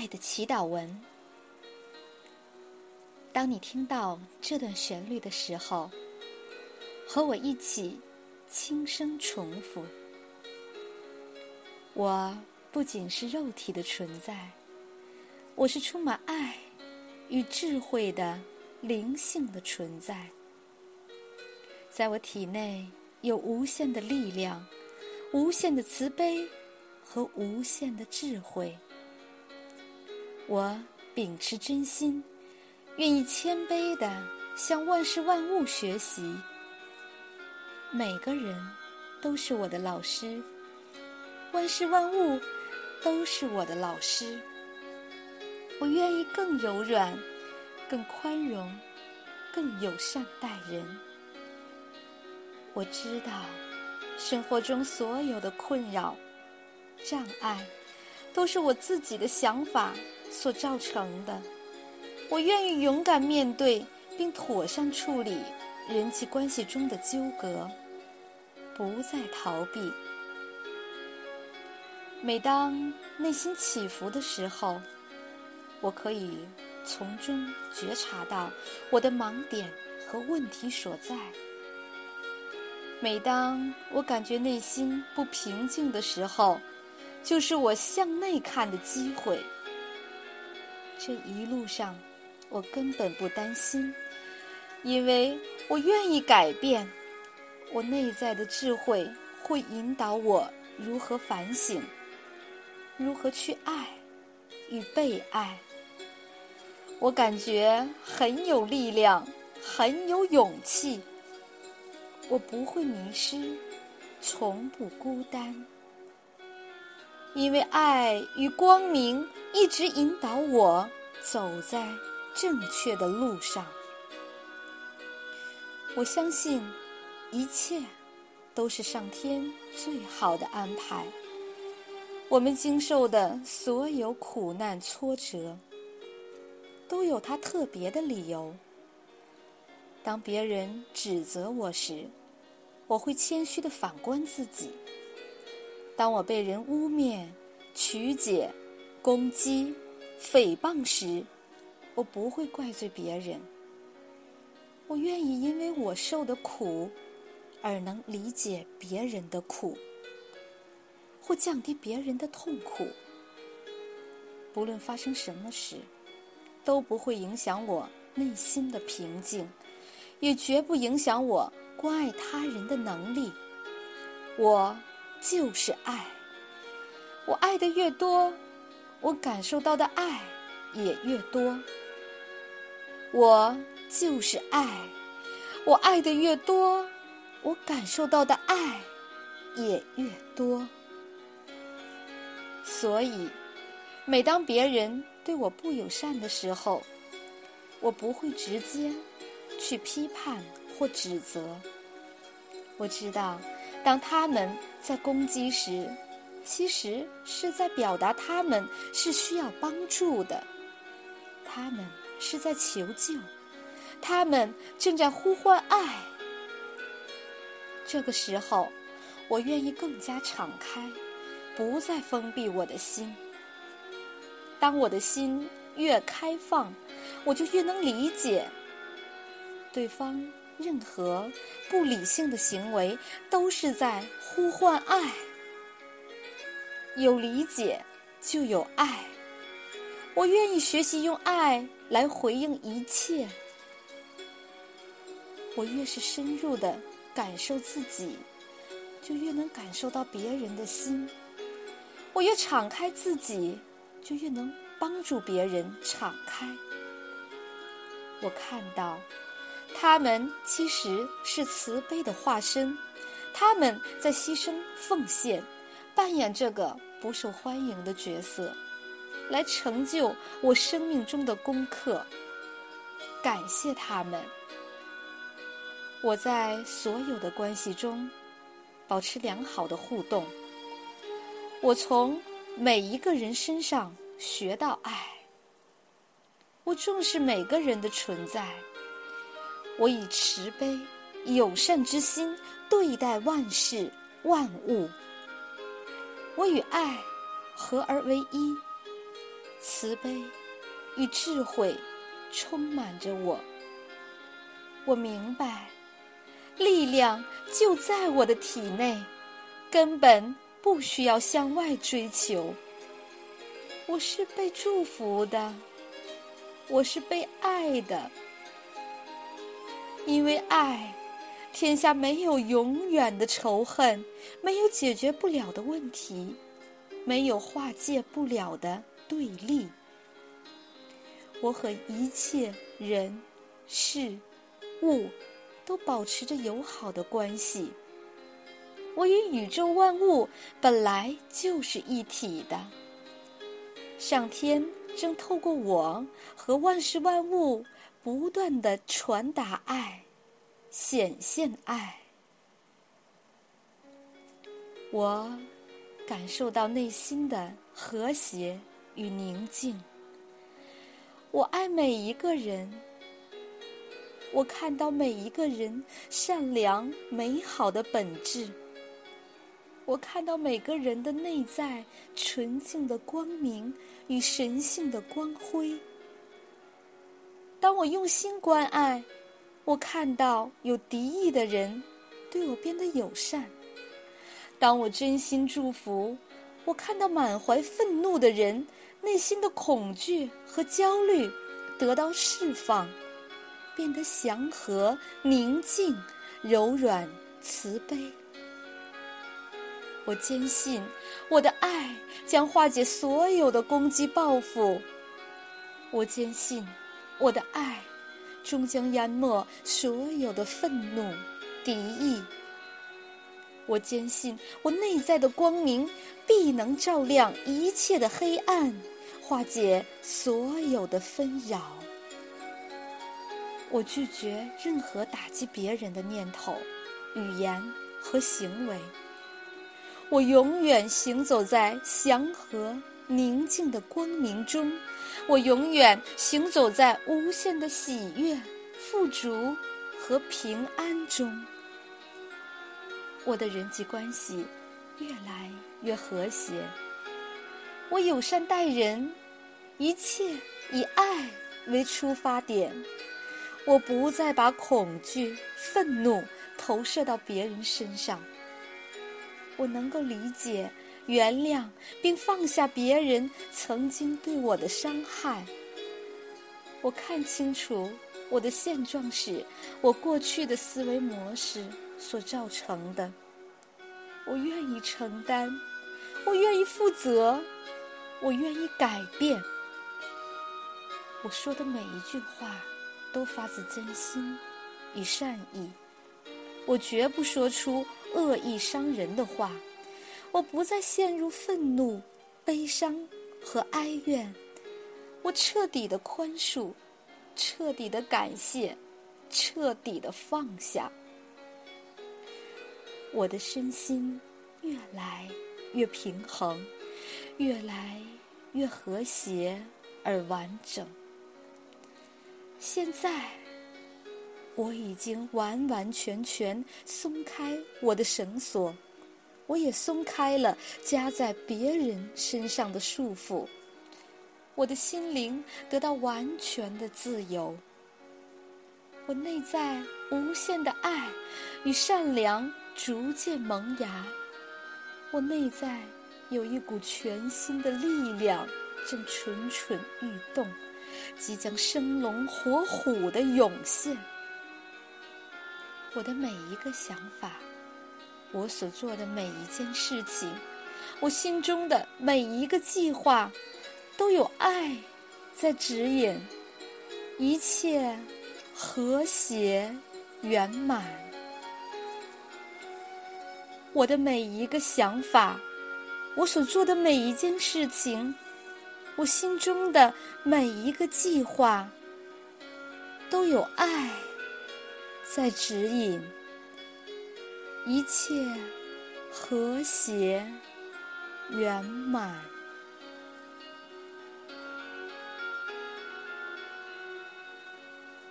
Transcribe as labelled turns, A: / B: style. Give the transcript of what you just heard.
A: 爱的祈祷文。当你听到这段旋律的时候，和我一起轻声重复：我不仅是肉体的存在，我是充满爱与智慧的灵性的存在。在我体内有无限的力量、无限的慈悲和无限的智慧。我秉持真心。愿意谦卑的向万事万物学习。每个人都是我的老师，万事万物都是我的老师。我愿意更柔软、更宽容、更友善待人。我知道，生活中所有的困扰、障碍，都是我自己的想法所造成的。我愿意勇敢面对，并妥善处理人际关系中的纠葛，不再逃避。每当内心起伏的时候，我可以从中觉察到我的盲点和问题所在。每当我感觉内心不平静的时候，就是我向内看的机会。这一路上。我根本不担心，因为我愿意改变。我内在的智慧会引导我如何反省，如何去爱与被爱。我感觉很有力量，很有勇气。我不会迷失，从不孤单，因为爱与光明一直引导我走在。正确的路上，我相信一切都是上天最好的安排。我们经受的所有苦难挫折，都有它特别的理由。当别人指责我时，我会谦虚的反观自己；当我被人污蔑、曲解、攻击、诽谤时，我不会怪罪别人，我愿意因为我受的苦而能理解别人的苦，或降低别人的痛苦。不论发生什么事，都不会影响我内心的平静，也绝不影响我关爱他人的能力。我就是爱，我爱的越多，我感受到的爱也越多。我就是爱，我爱的越多，我感受到的爱也越多。所以，每当别人对我不友善的时候，我不会直接去批判或指责。我知道，当他们在攻击时，其实是在表达他们是需要帮助的，他们。是在求救，他们正在呼唤爱。这个时候，我愿意更加敞开，不再封闭我的心。当我的心越开放，我就越能理解对方任何不理性的行为，都是在呼唤爱。有理解，就有爱。我愿意学习用爱。来回应一切。我越是深入的感受自己，就越能感受到别人的心。我越敞开自己，就越能帮助别人敞开。我看到，他们其实是慈悲的化身，他们在牺牲奉献，扮演这个不受欢迎的角色。来成就我生命中的功课，感谢他们。我在所有的关系中保持良好的互动。我从每一个人身上学到爱。我重视每个人的存在。我以慈悲、友善之心对待万事万物。我与爱合而为一。慈悲与智慧充满着我。我明白，力量就在我的体内，根本不需要向外追求。我是被祝福的，我是被爱的，因为爱。天下没有永远的仇恨，没有解决不了的问题，没有化解不了的对立。我和一切人、事、物都保持着友好的关系。我与宇宙万物本来就是一体的。上天正透过我和万事万物不断的传达爱。显现爱，我感受到内心的和谐与宁静。我爱每一个人，我看到每一个人善良美好的本质。我看到每个人的内在纯净的光明与神性的光辉。当我用心关爱。我看到有敌意的人对我变得友善。当我真心祝福，我看到满怀愤怒的人内心的恐惧和焦虑得到释放，变得祥和、宁静、柔软、慈悲。我坚信，我的爱将化解所有的攻击报复。我坚信，我的爱。终将淹没所有的愤怒、敌意。我坚信，我内在的光明必能照亮一切的黑暗，化解所有的纷扰。我拒绝任何打击别人的念头、语言和行为。我永远行走在祥和、宁静的光明中。我永远行走在无限的喜悦、富足和平安中。我的人际关系越来越和谐。我友善待人，一切以爱为出发点。我不再把恐惧、愤怒投射到别人身上。我能够理解。原谅并放下别人曾经对我的伤害。我看清楚我的现状是我过去的思维模式所造成的。我愿意承担，我愿意负责，我愿意改变。我说的每一句话都发自真心与善意，我绝不说出恶意伤人的话。我不再陷入愤怒、悲伤和哀怨，我彻底的宽恕，彻底的感谢，彻底的放下。我的身心越来越平衡，越来越和谐而完整。现在，我已经完完全全松开我的绳索。我也松开了加在别人身上的束缚，我的心灵得到完全的自由。我内在无限的爱与善良逐渐萌芽，我内在有一股全新的力量正蠢蠢欲动，即将生龙活虎的涌现。我的每一个想法。我所做的每一件事情，我心中的每一个计划，都有爱在指引，一切和谐圆满。我的每一个想法，我所做的每一件事情，我心中的每一个计划，都有爱在指引。一切和谐圆满。